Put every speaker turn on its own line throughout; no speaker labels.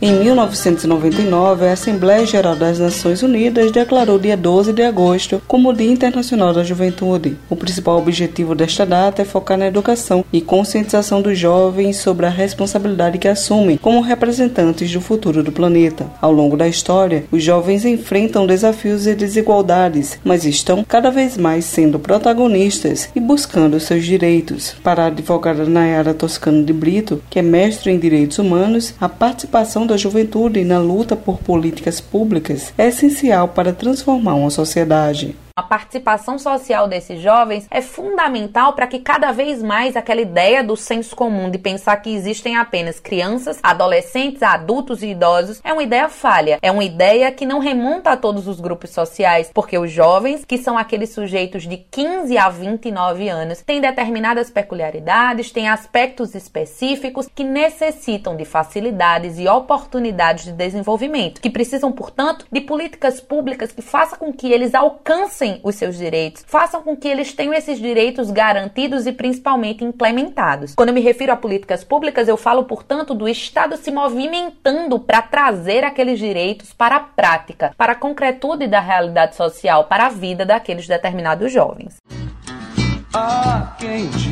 Em 1999, a Assembleia Geral das Nações Unidas declarou dia 12 de agosto como Dia Internacional da Juventude. O principal objetivo desta data é focar na educação e conscientização dos jovens sobre a responsabilidade que assumem como representantes do futuro do planeta. Ao longo da história, os jovens enfrentam desafios e desigualdades, mas estão cada vez mais sendo protagonistas e buscando seus direitos. Para a advogada Nayara Toscano de Brito, que é mestre em direitos humanos, a participação da juventude na luta por políticas públicas é essencial para transformar uma sociedade.
A participação social desses jovens é fundamental para que cada vez mais aquela ideia do senso comum de pensar que existem apenas crianças, adolescentes, adultos e idosos é uma ideia falha. É uma ideia que não remonta a todos os grupos sociais, porque os jovens, que são aqueles sujeitos de 15 a 29 anos, têm determinadas peculiaridades, têm aspectos específicos que necessitam de facilidades e oportunidades de desenvolvimento, que precisam, portanto, de políticas públicas que façam com que eles alcancem os seus direitos, façam com que eles tenham esses direitos garantidos e principalmente implementados. Quando eu me refiro a políticas públicas, eu falo, portanto, do Estado se movimentando para trazer aqueles direitos para a prática, para a concretude da realidade social, para a vida daqueles determinados jovens.
Diga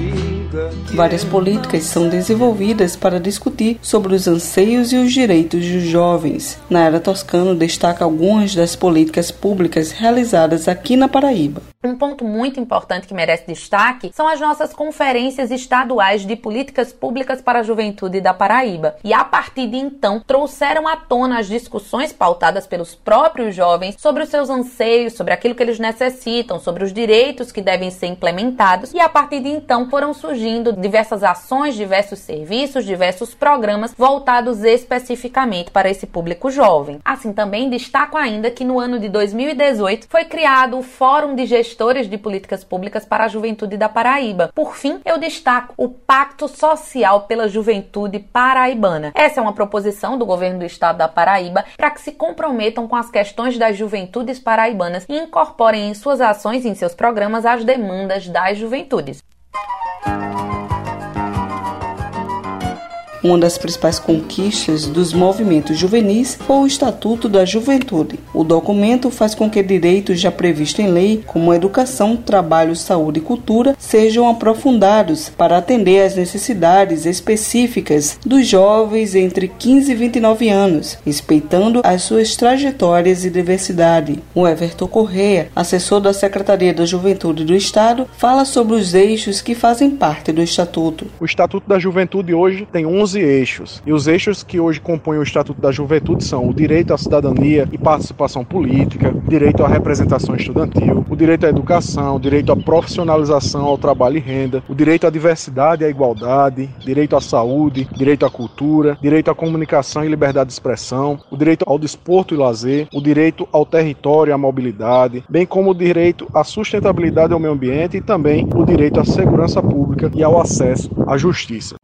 Várias políticas são desenvolvidas para discutir sobre os anseios e os direitos dos jovens. Na era Toscano destaca algumas das políticas públicas realizadas aqui na Paraíba.
Um ponto muito importante que merece destaque são as nossas conferências estaduais de políticas públicas para a juventude da Paraíba. E a partir de então, trouxeram à tona as discussões pautadas pelos próprios jovens sobre os seus anseios, sobre aquilo que eles necessitam, sobre os direitos que devem ser implementados. E a partir de então, foram surgindo diversas ações, diversos serviços, diversos programas voltados especificamente para esse público jovem. Assim também destaco ainda que no ano de 2018 foi criado o Fórum de Gestão gestores de políticas públicas para a juventude da Paraíba. Por fim, eu destaco o Pacto Social pela Juventude Paraibana. Essa é uma proposição do governo do estado da Paraíba para que se comprometam com as questões das juventudes paraibanas e incorporem em suas ações e em seus programas as demandas das juventudes.
Uma das principais conquistas dos movimentos juvenis foi o Estatuto da Juventude. O documento faz com que direitos já previstos em lei, como educação, trabalho, saúde e cultura, sejam aprofundados para atender às necessidades específicas dos jovens entre 15 e 29 anos, respeitando as suas trajetórias e diversidade. O Everton Correia, assessor da Secretaria da Juventude do Estado, fala sobre os eixos que fazem parte do Estatuto.
O Estatuto da Juventude hoje tem 11 11 eixos. E os eixos que hoje compõem o Estatuto da Juventude são o direito à cidadania e participação política, direito à representação estudantil, o direito à educação, o direito à profissionalização, ao trabalho e renda, o direito à diversidade e à igualdade, direito à saúde, direito à cultura, direito à comunicação e liberdade de expressão, o direito ao desporto e lazer, o direito ao território e à mobilidade, bem como o direito à sustentabilidade ao meio ambiente e também o direito à segurança pública e ao acesso à justiça.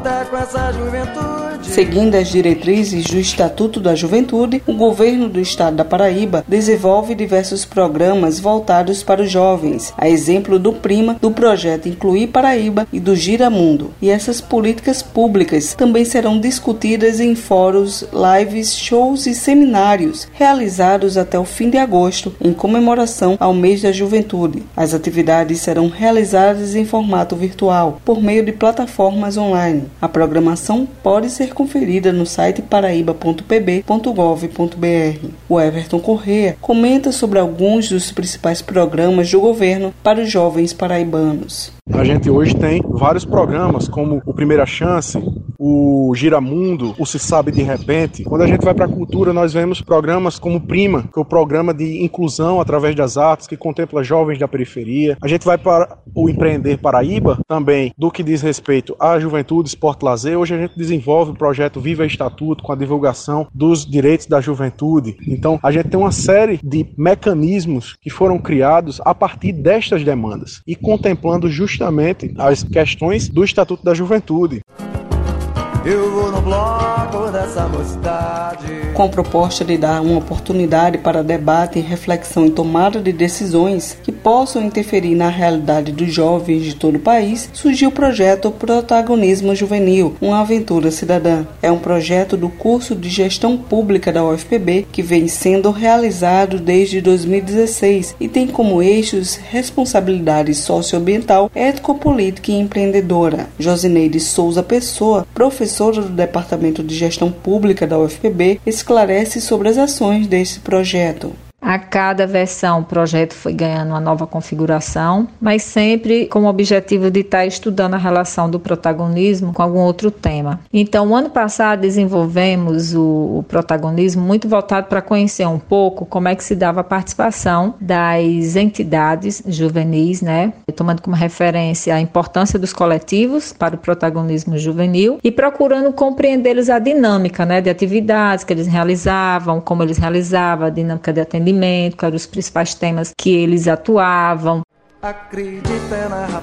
Luta com essa juventude. Seguindo as diretrizes do Estatuto da Juventude, o governo do estado da Paraíba desenvolve diversos programas voltados para os jovens, a exemplo do Prima, do projeto Incluir Paraíba e do Giramundo. E essas políticas públicas também serão discutidas em fóruns, lives, shows e seminários realizados até o fim de agosto, em comemoração ao mês da juventude. As atividades serão realizadas em formato virtual, por meio de plataformas online. A programação pode ser conferida no site paraíba.pb.gov.br. O Everton Correa comenta sobre alguns dos principais programas do governo para os jovens paraibanos.
A gente hoje tem vários programas, como o Primeira Chance, o Giramundo, o Se Sabe de Repente. Quando a gente vai para a cultura, nós vemos programas como Prima, que é o programa de inclusão através das artes, que contempla jovens da periferia. A gente vai para o Empreender Paraíba, também do que diz respeito à juventude, esporte lazer. Hoje a gente desenvolve o projeto Viva Estatuto, com a divulgação dos direitos da juventude. Então, a gente tem uma série de mecanismos que foram criados a partir destas demandas e contemplando justamente justamente as questões do Estatuto da Juventude.
Eu vou no bloco dessa mocidade. Com a proposta de dar uma oportunidade para debate e reflexão em tomada de decisões que possam interferir na realidade dos jovens de todo o país, surgiu o projeto Protagonismo Juvenil, uma aventura cidadã. É um projeto do curso de Gestão Pública da UFPB que vem sendo realizado desde 2016 e tem como eixos responsabilidade socioambiental, ético-política e empreendedora. Josineide Souza Pessoa, professora do Departamento de Gestão Pública da UFPB, esclarece sobre as ações desse projeto.
A cada versão o projeto foi ganhando uma nova configuração, mas sempre com o objetivo de estar estudando a relação do protagonismo com algum outro tema. Então, ano passado desenvolvemos o, o protagonismo muito voltado para conhecer um pouco como é que se dava a participação das entidades juvenis, né? Tomando como referência a importância dos coletivos para o protagonismo juvenil e procurando compreender-lhes a dinâmica, né, de atividades que eles realizavam, como eles realizavam, a dinâmica de atendimento atendimento, quais eram os principais temas que eles atuavam.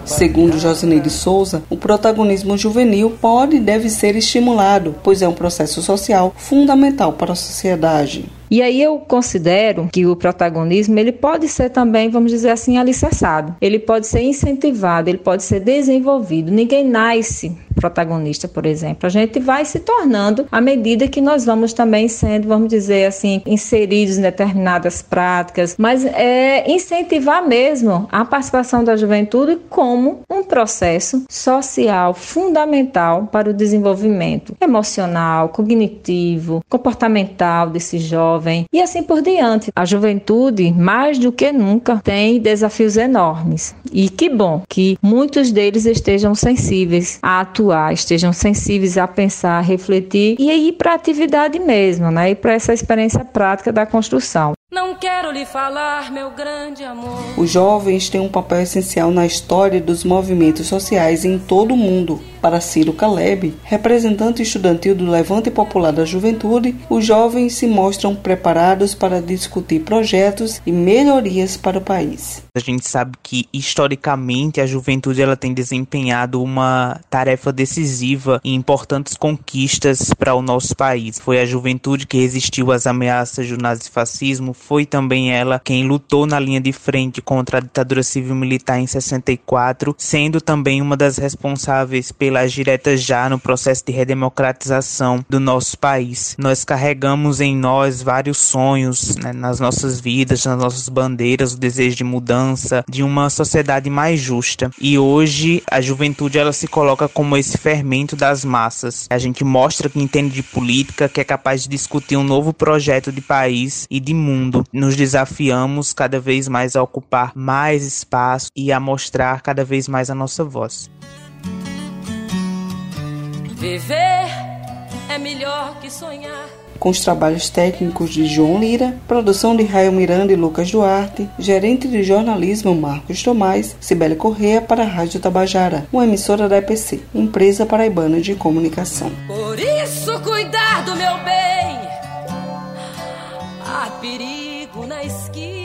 Segundo Josineide Souza, o protagonismo juvenil pode e deve ser estimulado, pois é um processo social fundamental para a sociedade.
E aí eu considero que o protagonismo ele pode ser também, vamos dizer assim, alicerçado. Ele pode ser incentivado, ele pode ser desenvolvido. Ninguém nasce protagonista, por exemplo. A gente vai se tornando à medida que nós vamos também sendo, vamos dizer assim, inseridos em determinadas práticas, mas é incentivar mesmo a participação da juventude como um processo social fundamental para o desenvolvimento emocional, cognitivo, comportamental desse jovem e assim por diante. A juventude, mais do que nunca, tem desafios enormes. E que bom que muitos deles estejam sensíveis a atuar estejam sensíveis a pensar, a refletir e ir para a atividade mesmo, né? E para essa experiência prática da construção.
Não quero lhe falar, meu grande amor. Os jovens têm um papel essencial na história dos movimentos sociais em todo o mundo. Para Ciro Caleb, representante estudantil do Levante Popular da Juventude, os jovens se mostram preparados para discutir projetos e melhorias para o país.
A gente sabe que historicamente a juventude ela tem desempenhado uma tarefa decisiva e importantes conquistas para o nosso país. Foi a juventude que resistiu às ameaças do nazifascismo, foi também ela quem lutou na linha de frente contra a ditadura civil militar em 64, sendo também uma das responsáveis pelas diretas já no processo de redemocratização do nosso país. Nós carregamos em nós vários sonhos né, nas nossas vidas, nas nossas bandeiras, o desejo de mudança, de uma sociedade mais justa. E hoje a juventude ela se coloca como esse fermento das massas. A gente mostra que entende de política, que é capaz de discutir um novo projeto de país e de mundo. Nos desafiamos cada vez mais a ocupar mais espaço e a mostrar cada vez mais a nossa voz.
Viver é melhor que sonhar com os trabalhos técnicos de João Lira, produção de Raio Miranda e Lucas Duarte, gerente de jornalismo Marcos Tomás, Cibele Correia para a Rádio Tabajara, uma emissora da EPC, empresa paraibana de comunicação. Por isso, cuidar do meu bem, há perigo na esquina.